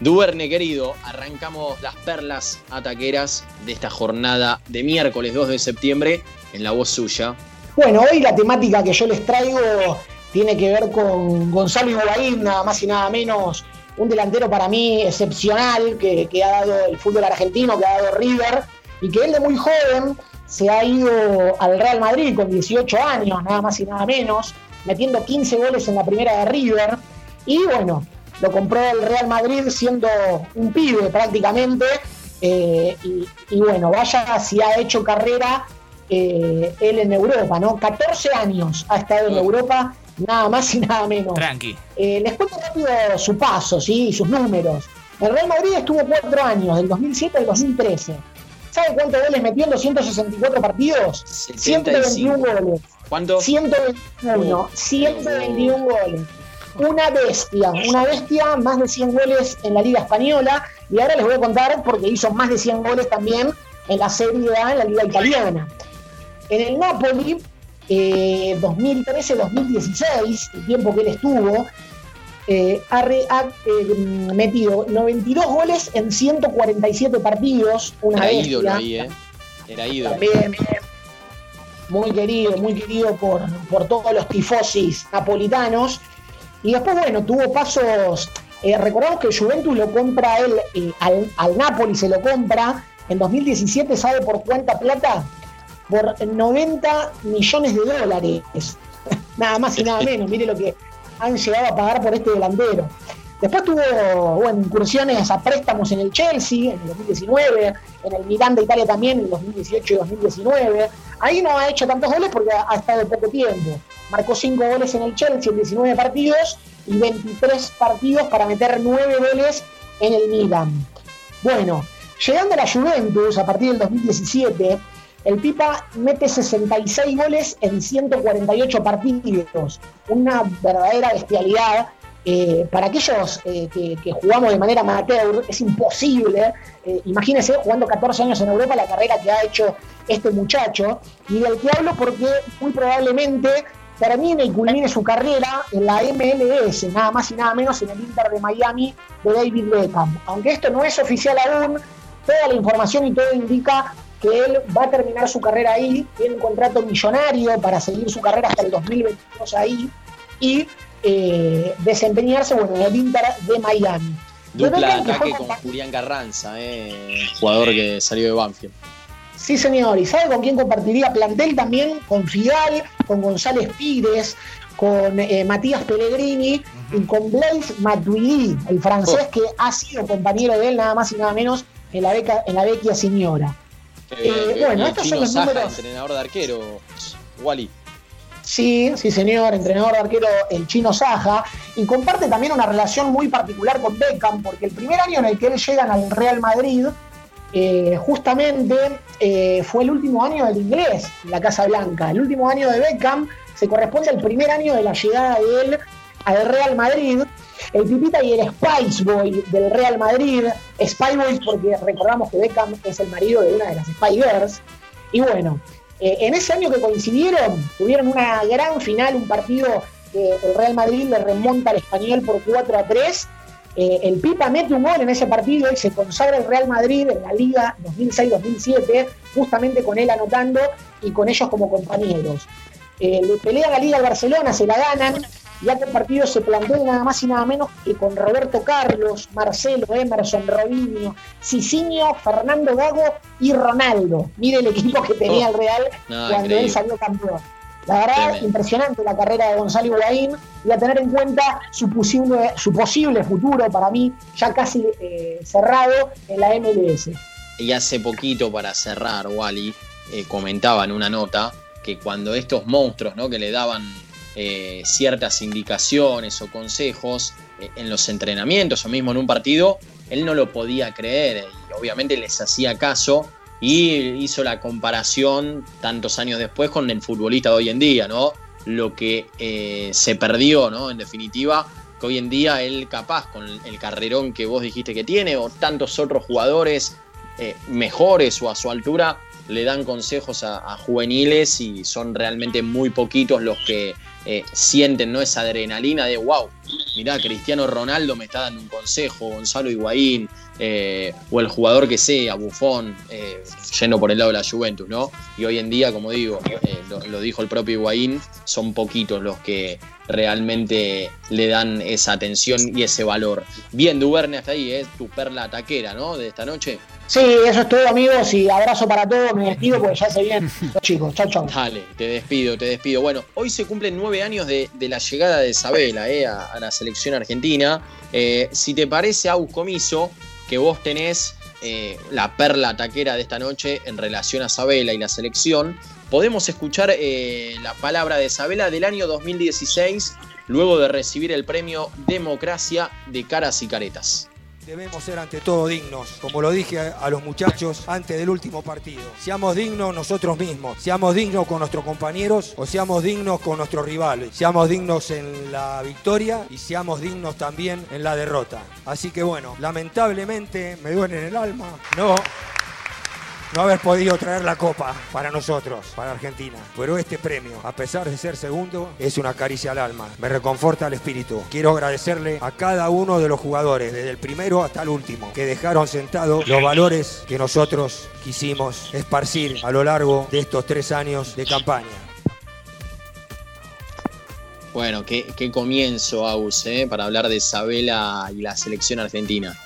Duerne querido, arrancamos las perlas ataqueras de esta jornada de miércoles 2 de septiembre en la voz suya. Bueno, hoy la temática que yo les traigo tiene que ver con Gonzalo Higuaín, nada más y nada menos, un delantero para mí excepcional que, que ha dado el fútbol argentino, que ha dado River, y que él de muy joven se ha ido al Real Madrid con 18 años, nada más y nada menos, metiendo 15 goles en la primera de River, y bueno, lo compró el Real Madrid siendo un pibe prácticamente. Eh, y, bueno, vaya si ha hecho carrera eh, él en Europa, ¿no? 14 años ha estado en Europa, nada más y nada menos. Tranqui. Eh, les cuento rápido su paso, ¿sí? sus números. El Real Madrid estuvo cuatro años, del 2007 al 2013. ¿Sabe cuántos goles metió en 264 partidos? 121 goles. ¿Cuánto? 121. 121 goles una bestia, una bestia, más de 100 goles en la Liga Española. Y ahora les voy a contar porque hizo más de 100 goles también en la Serie A, en la Liga Italiana. En el Napoli, 2013-2016, eh, el tiempo que él estuvo, eh, ha, eh, metido 92 goles en 147 partidos. Una Era bestia. ídolo ahí, ¿eh? Era ídolo. También, muy querido, muy querido por, por todos los tifosis napolitanos. Y después, bueno, tuvo pasos. Eh, recordamos que Juventus lo compra él eh, al, al, Napoli, se lo compra en 2017, ¿sabe por cuánta plata? Por 90 millones de dólares. nada más y nada menos. Mire lo que han llegado a pagar por este delantero. Después tuvo bueno, incursiones a préstamos en el Chelsea en el 2019, en el Milan de Italia también en el 2018 y 2019. Ahí no ha hecho tantos goles porque ha estado poco tiempo. Marcó 5 goles en el Chelsea en 19 partidos y 23 partidos para meter 9 goles en el Milan. Bueno, llegando a la Juventus a partir del 2017, el Pipa mete 66 goles en 148 partidos. Una verdadera bestialidad eh, para aquellos eh, que, jugamos de manera amateur es imposible. Eh, imagínense jugando 14 años en Europa la carrera que ha hecho este muchacho y del que hablo porque muy probablemente termine y culmine su carrera en la MLS, nada más y nada menos en el Inter de Miami de David Beckham. Aunque esto no es oficial aún, toda la información y todo indica que él va a terminar su carrera ahí, tiene un contrato millonario para seguir su carrera hasta el 2022 ahí y eh, desempeñarse bueno, en el Inter de Miami. Dupla ataque con Julián Carranza, eh, jugador que salió de Banfield. Sí, señor. ¿Y sabe con quién compartiría plantel también? Con Fidal, con González Pires, con eh, Matías Pellegrini uh -huh. y con Blaise Matuidi, el francés oh. que ha sido compañero de él nada más y nada menos en la, beca, en la vecchia señora. Eh, eh, bueno, estos son los Saja, números. entrenador de arquero, Wally. Sí, sí, señor, entrenador de arquero, el chino Saja, y comparte también una relación muy particular con Beckham, porque el primer año en el que él llega al Real Madrid, eh, justamente eh, fue el último año del inglés en la Casa Blanca. El último año de Beckham se corresponde al primer año de la llegada de él al Real Madrid. El Pipita y el Spice Boy del Real Madrid. Spy Boys porque recordamos que Beckham es el marido de una de las Spy Girls. Y bueno, eh, en ese año que coincidieron, tuvieron una gran final, un partido que el Real Madrid le remonta al español por 4 a 3 eh, el Pipa mete un gol en ese partido y se consagra el Real Madrid en la Liga 2006-2007, justamente con él anotando y con ellos como compañeros. Eh, le pelean la Liga al Barcelona, se la ganan, y aquel partido se plantea nada más y nada menos que con Roberto Carlos, Marcelo, Emerson, Robinho, Cicinho, Fernando Gago y Ronaldo. Mire el equipo que tenía el Real no, cuando increíble. él salió campeón. La verdad, Tremendo. impresionante la carrera de Gonzalo Higuaín y a tener en cuenta su posible, su posible futuro, para mí, ya casi eh, cerrado en la MLS. Y hace poquito, para cerrar, Wally, eh, comentaba en una nota que cuando estos monstruos ¿no? que le daban eh, ciertas indicaciones o consejos eh, en los entrenamientos o mismo en un partido, él no lo podía creer y obviamente les hacía caso y hizo la comparación tantos años después con el futbolista de hoy en día, ¿no? Lo que eh, se perdió, ¿no? En definitiva, que hoy en día él capaz con el carrerón que vos dijiste que tiene o tantos otros jugadores eh, mejores o a su altura le dan consejos a, juveniles y son realmente muy poquitos los que eh, sienten esa adrenalina de wow, mirá, Cristiano Ronaldo me está dando un consejo, Gonzalo Higuaín, eh, o el jugador que sea, Bufón, eh, yendo por el lado de la Juventus, ¿no? Y hoy en día, como digo, lo, dijo el propio Higuaín, son poquitos los que realmente le dan esa atención y ese valor. Bien, Duverne, hasta ahí, es tu perla taquera, ¿no? De esta noche. Sí, eso es todo, amigos, y abrazo para todos. Me despido porque ya se vienen los chicos. Chau, chau. Dale, te despido, te despido. Bueno, hoy se cumplen nueve años de, la llegada de Isabela eh, a, la selección argentina. Eh, si te parece, Aus Comiso, que vos tenés eh, la perla taquera de esta noche en relación a Isabela y la selección, podemos escuchar la palabra de Isabela del año 2016, luego de recibir el premio Democracia de Caras y Caretas. Debemos ser ante todo dignos, como lo dije a los muchachos antes del último partido. Seamos dignos nosotros mismos, seamos dignos con nuestros compañeros o seamos dignos con nuestros rivales. Seamos dignos en la victoria y seamos dignos también en la derrota. Así que bueno, lamentablemente me duele en el alma. No, no haber podido traer la copa para nosotros, para Argentina. Pero este premio, a pesar de ser segundo, es una caricia al alma. Me reconforta el espíritu. Quiero agradecerle a cada uno de los jugadores, desde el primero hasta el último, que dejaron sentados los valores que nosotros quisimos esparcir a lo largo de estos tres años de campaña. Bueno, qué, comienzo, Aus, ¿eh? para hablar de Isabela y la selección argentina.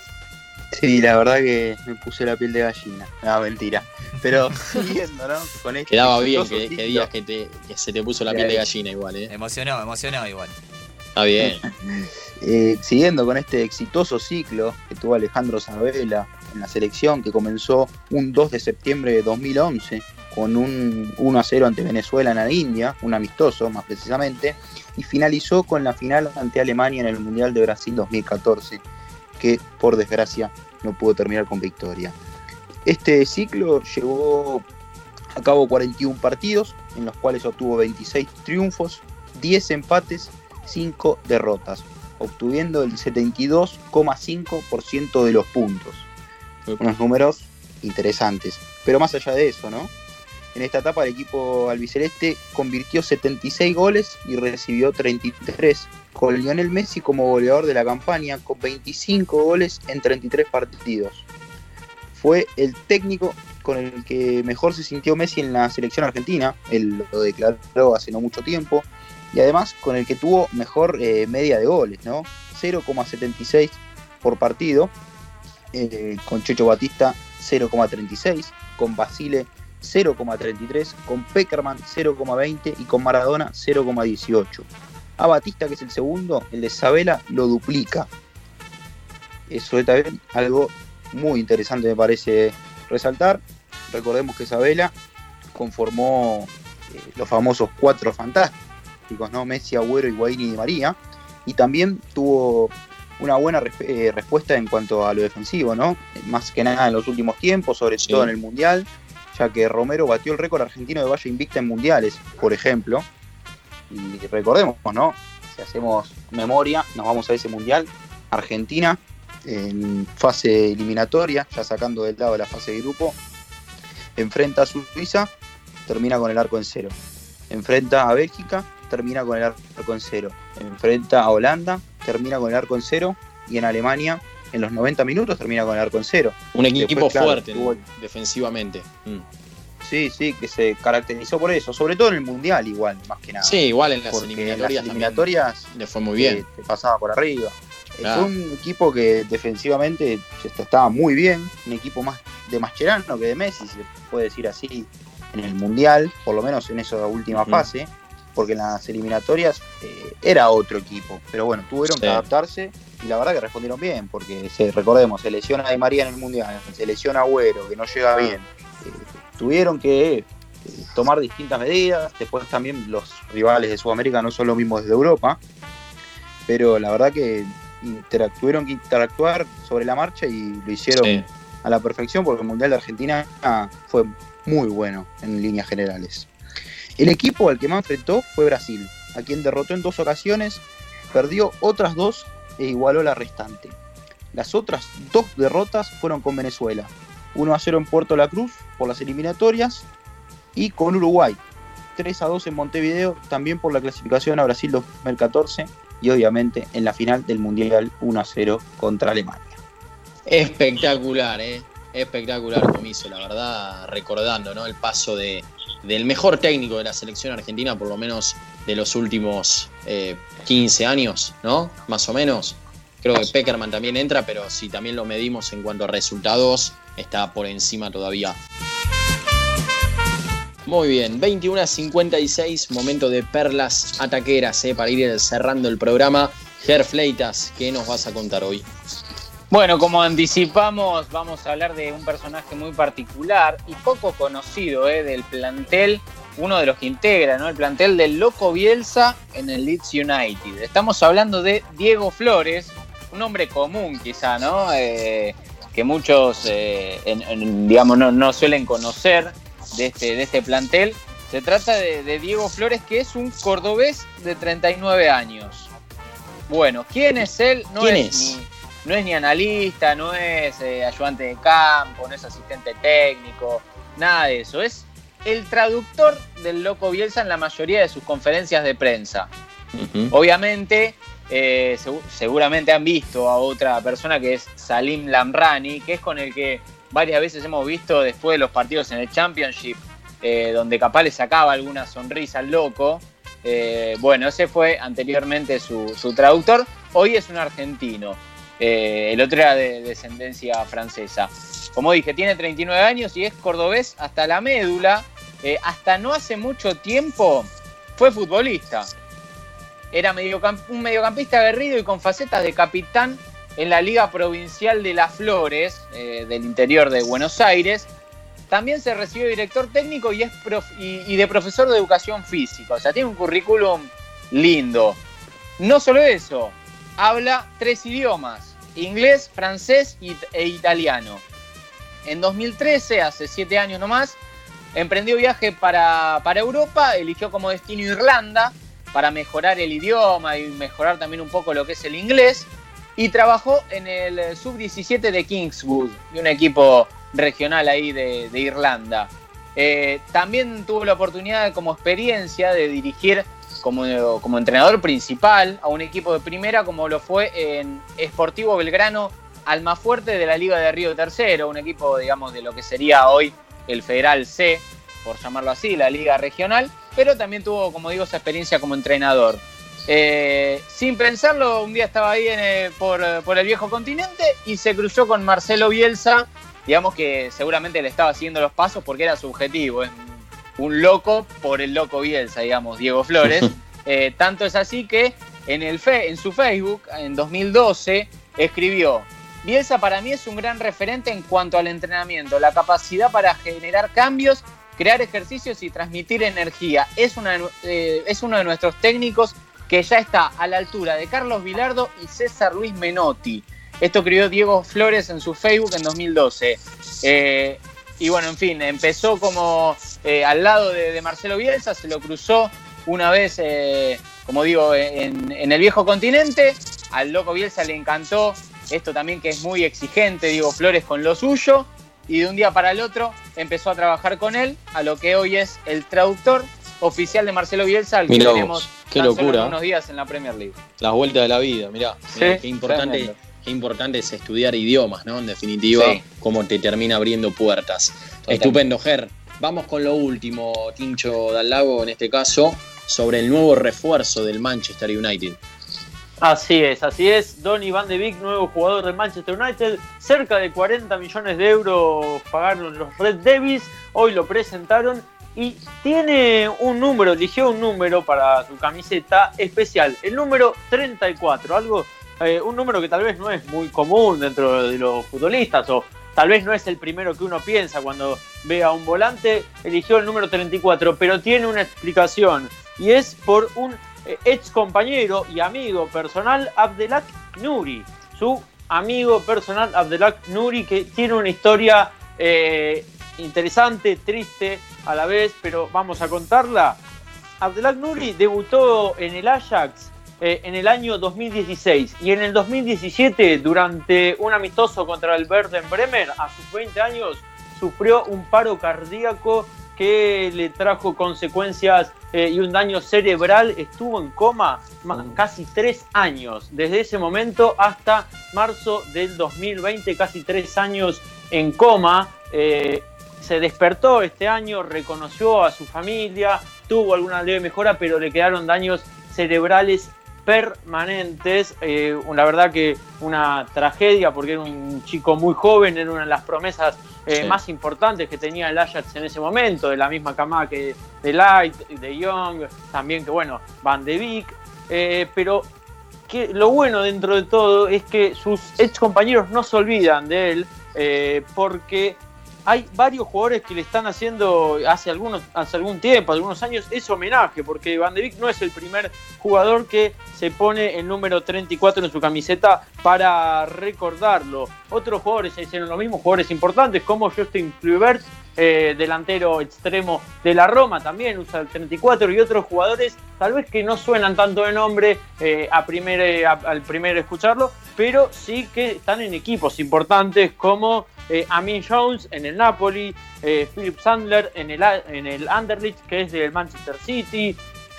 Sí, la verdad que me puse la piel de gallina. No, mentira. Pero siguiendo, ¿no? Con este Quedaba bien que, digas que, se te puso la piel de gallina igual, ¿eh? Emocionó, emocionó igual. Está bien. Eh, siguiendo con este exitoso ciclo que tuvo Alejandro Sabela en la selección, que comenzó un 2 de septiembre de 2011 con un 1 a 0 ante Venezuela en la India, un amistoso más precisamente, y finalizó con la final ante Alemania en el Mundial de Brasil 2014 que por desgracia no pudo terminar con victoria. Este ciclo llevó a cabo 41 partidos, en los cuales obtuvo 26 triunfos, 10 empates, 5 derrotas, obtuviendo el 72,5% de los puntos. Unos números interesantes. Pero más allá de eso, ¿no? En esta etapa el equipo albiceleste convirtió 76 goles y recibió 33 con Lionel Messi como goleador de la campaña con 25 goles en 33 partidos. Fue el técnico con el que mejor se sintió Messi en la selección argentina, él lo declaró hace no mucho tiempo, y además con el que tuvo mejor eh, media de goles, ¿no? 0,76 por partido, eh, con Checho Batista 0,36, con Basile 0,33, con Peckerman 0,20 y con Maradona 0,18 a Batista, que es el segundo, el de Sabela lo duplica. Eso es también algo muy interesante, me parece resaltar. Recordemos que Sabela conformó eh, los famosos cuatro fantásticos, ¿no? Messi, Agüero, Higuaín y María. Y también tuvo una buena eh, respuesta en cuanto a lo defensivo, ¿no? Más que nada en los últimos tiempos, sobre todo en el Mundial, ya que Romero batió el récord argentino de valla invicta en mundiales, por ejemplo. Y recordemos, ¿no? Si hacemos memoria, nos vamos a ese mundial. Argentina en fase eliminatoria, ya sacando del lado de la fase de grupo, enfrenta a Suiza, termina con el arco en cero. Enfrenta a Bélgica, termina con el arco en cero. Enfrenta a Holanda, termina con el arco en cero. Y en Alemania, en los 90 minutos, termina con el arco en cero. Un equipo fuerte defensivamente. Mm. Sí, sí, que se caracterizó por eso, sobre todo en el Mundial igual, más que nada. Sí, igual en las eliminatorias. le fue muy bien. Te pasaba por arriba. Es un equipo que defensivamente estaba muy bien, un equipo más de Mascherano que de Messi, se puede decir así, en el Mundial, por lo menos en esa última fase, porque en las eliminatorias eh, era otro equipo, pero bueno, tuvieron que adaptarse y la verdad que respondieron bien, porque se, recordemos, se lesiona a María en el Mundial, se lesiona a Agüero, que no llega bien, tuvieron que eh, tomar distintas medidas. Después también los rivales de Sudamérica no son los mismos desde Europa. Pero la verdad que tuvieron que interactuar sobre la marcha y lo hicieron a la perfección porque el Mundial de Argentina fue muy bueno en líneas generales. El equipo al que más enfrentó fue Brasil, a quien derrotó en dos ocasiones, perdió otras dos e igualó la restante. Las otras dos derrotas fueron con Venezuela, 1 a 0 en Puerto La Cruz por las eliminatorias y con Uruguay, 3 a 2 en Montevideo también por la clasificación a Brasil 2014 y obviamente en la final del Mundial 1 a 0 contra Alemania. Espectacular, ¿eh? espectacular comiso, la verdad, recordando ¿no? el paso de, del mejor técnico de la selección argentina, por lo menos de los últimos 15 eh, años, ¿no? Más o menos. Creo que Peckerman también entra, pero si también lo medimos en cuanto a resultados, está por encima todavía. Muy bien, 21 a 56, momento de perlas ataqueras ¿eh? para ir cerrando el programa. Ger Fleitas, ¿qué nos vas a contar hoy? Bueno, como anticipamos, vamos a hablar de un personaje muy particular y poco conocido ¿eh? del plantel, uno de los que integra ¿no? el plantel del Loco Bielsa en el Leeds United. Estamos hablando de Diego Flores, un hombre común quizá, ¿no? Eh, que muchos, eh, digamos, no, suelen conocer de este, de este plantel. Se trata de, Diego Flores, que es un cordobés de 39 años. Bueno, ¿quién es él? No es, Ni, no es ni analista, no es eh, ayudante de campo, no es asistente técnico, nada de eso. Es el traductor del Loco Bielsa en la mayoría de sus conferencias de prensa. Obviamente, eh, seguramente han visto a otra persona que es Salim Lamrani, que es con el que varias veces hemos visto después de los partidos en el Championship, eh, donde capaz le sacaba alguna sonrisa al loco. Eh, bueno, ese fue anteriormente su, traductor. Hoy es un argentino. El otro era de descendencia francesa. Como dije, tiene 39 años y es cordobés hasta la médula. hasta no hace mucho tiempo fue futbolista. Era un mediocampista aguerrido y con facetas de capitán en la Liga Provincial de Las Flores, eh, del interior de Buenos Aires. También se recibió director técnico y, es y, de profesor de educación física. O sea, tiene un currículum lindo. No solo eso, habla tres idiomas, inglés, francés e italiano. En 2013, hace siete años nomás, emprendió viaje para, para Europa, eligió como destino Irlanda para mejorar el idioma y mejorar también un poco lo que es el inglés y trabajó en el sub-17 de Kingswood, un equipo regional ahí de, Irlanda. Eh, también tuvo la oportunidad como experiencia de dirigir como, como, entrenador principal a un equipo de primera como lo fue en Sportivo Belgrano Almafuerte de la Liga de Río Tercero, un equipo digamos de lo que sería hoy el Federal C, por llamarlo así, la Liga Regional, pero también tuvo, como digo, esa experiencia como entrenador. Eh, sin pensarlo, un día estaba ahí eh, por, el viejo continente y se cruzó con Marcelo Bielsa, digamos que seguramente le estaba siguiendo los pasos porque era subjetivo, es un loco por el loco Bielsa, digamos, Diego Flores. Eh, tanto es así que en, el en su Facebook, en 2012, escribió, Bielsa para mí es un gran referente en cuanto al entrenamiento, la capacidad para generar cambios, crear ejercicios y transmitir energía. Es, una, es uno de nuestros técnicos que ya está a la altura de Carlos Vilardo y César Luis Menotti. Esto escribió Diego Flores en su Facebook en 2012. Eh, y bueno, en fin, empezó como eh, al lado de, Marcelo Bielsa, se lo cruzó una vez, eh, como digo, en, el viejo continente. Al loco Bielsa le encantó esto también que es muy exigente, Diego Flores con lo suyo. Y de un día para el otro empezó a trabajar con él, a lo que hoy es el traductor oficial de Marcelo Bielsa, al que tenemos Qué locura. unos días en la Premier League. Las vueltas de la vida, mirá. qué, importante, qué importante es estudiar idiomas, ¿no? En definitiva, cómo te termina abriendo puertas. Estupendo, Ger. Vamos con lo último, Tincho Lago, en este caso, sobre el nuevo refuerzo del Manchester United. Así es, así es. Donny Van de Beek, nuevo jugador del Manchester United. Cerca de 40 millones de euros pagaron los Red Devils. Hoy lo presentaron y tiene un número, eligió un número para su camiseta especial, el número 34, algo, eh, un número que tal vez no es muy común dentro de los futbolistas o tal vez no es el primero que uno piensa cuando ve a un volante, eligió el número 34, pero tiene una explicación y es por un ex compañero y amigo personal, Abdelak Nuri, su amigo personal Abdelak Nuri, que tiene una historia eh, interesante, triste a la vez, pero vamos a contarla. Abdelak Nuri debutó en el Ajax eh, en el año 2016 y en el 2017, durante un amistoso contra el Werder Bremer, a sus 20 años, sufrió un paro cardíaco que le trajo consecuencias eh, y un daño cerebral. Estuvo en coma casi tres años, desde ese momento hasta marzo del 2020, casi tres años en coma. Eh, se despertó este año, reconoció a su familia, tuvo alguna leve mejora, pero le quedaron daños cerebrales permanentes. Eh, la verdad que una tragedia porque era un chico muy joven, era una de las promesas eh, más importantes que tenía el Ajax en ese momento, de la misma camada que de Light, de Young, también que bueno, Van de Beek. Eh, pero que lo bueno dentro de todo es que sus ex compañeros no se olvidan de él porque hay varios jugadores que le están haciendo hace, algunos, hace algún tiempo, algunos años, ese homenaje, porque Van de Beek no es el primer jugador que se pone el número 34 en su camiseta para recordarlo. Otros jugadores hicieron lo mismo, jugadores importantes como Justin Kluivert, eh, delantero extremo de la Roma, también usa el 34 y otros jugadores tal vez que no suenan tanto de nombre eh, primer, al primer escucharlo, pero sí que están en equipos importantes como eh, Amin Jones en el Napoli, eh, Philip Sandler en el, en el Anderlecht, que es del Manchester City,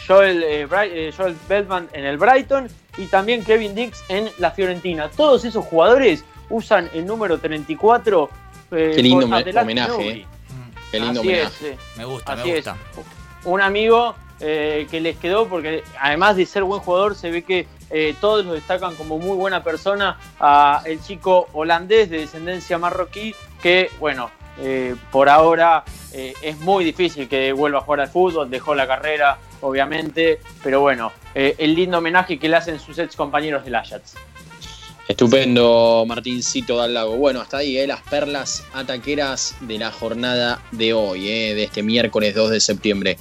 Joel, eh, eh, Joel Beltman en el Brighton y también Kevin Dix en la Fiorentina. Todos esos jugadores usan el número 34. Qué lindo homenaje. Qué lindo homenaje. me gusta, me gusta. Un amigo que les quedó porque además de ser buen jugador se ve que eh, todos lo destacan como muy buena persona a el chico holandés de descendencia marroquí que, bueno, eh, por ahora eh, es muy difícil que vuelva a jugar al fútbol, dejó la carrera, obviamente, pero bueno, el lindo homenaje que le hacen sus ex compañeros del Ajax. Estupendo, Martincito Lago. Bueno, hasta ahí, las perlas ataqueras de la jornada de hoy, de este miércoles 2 de septiembre.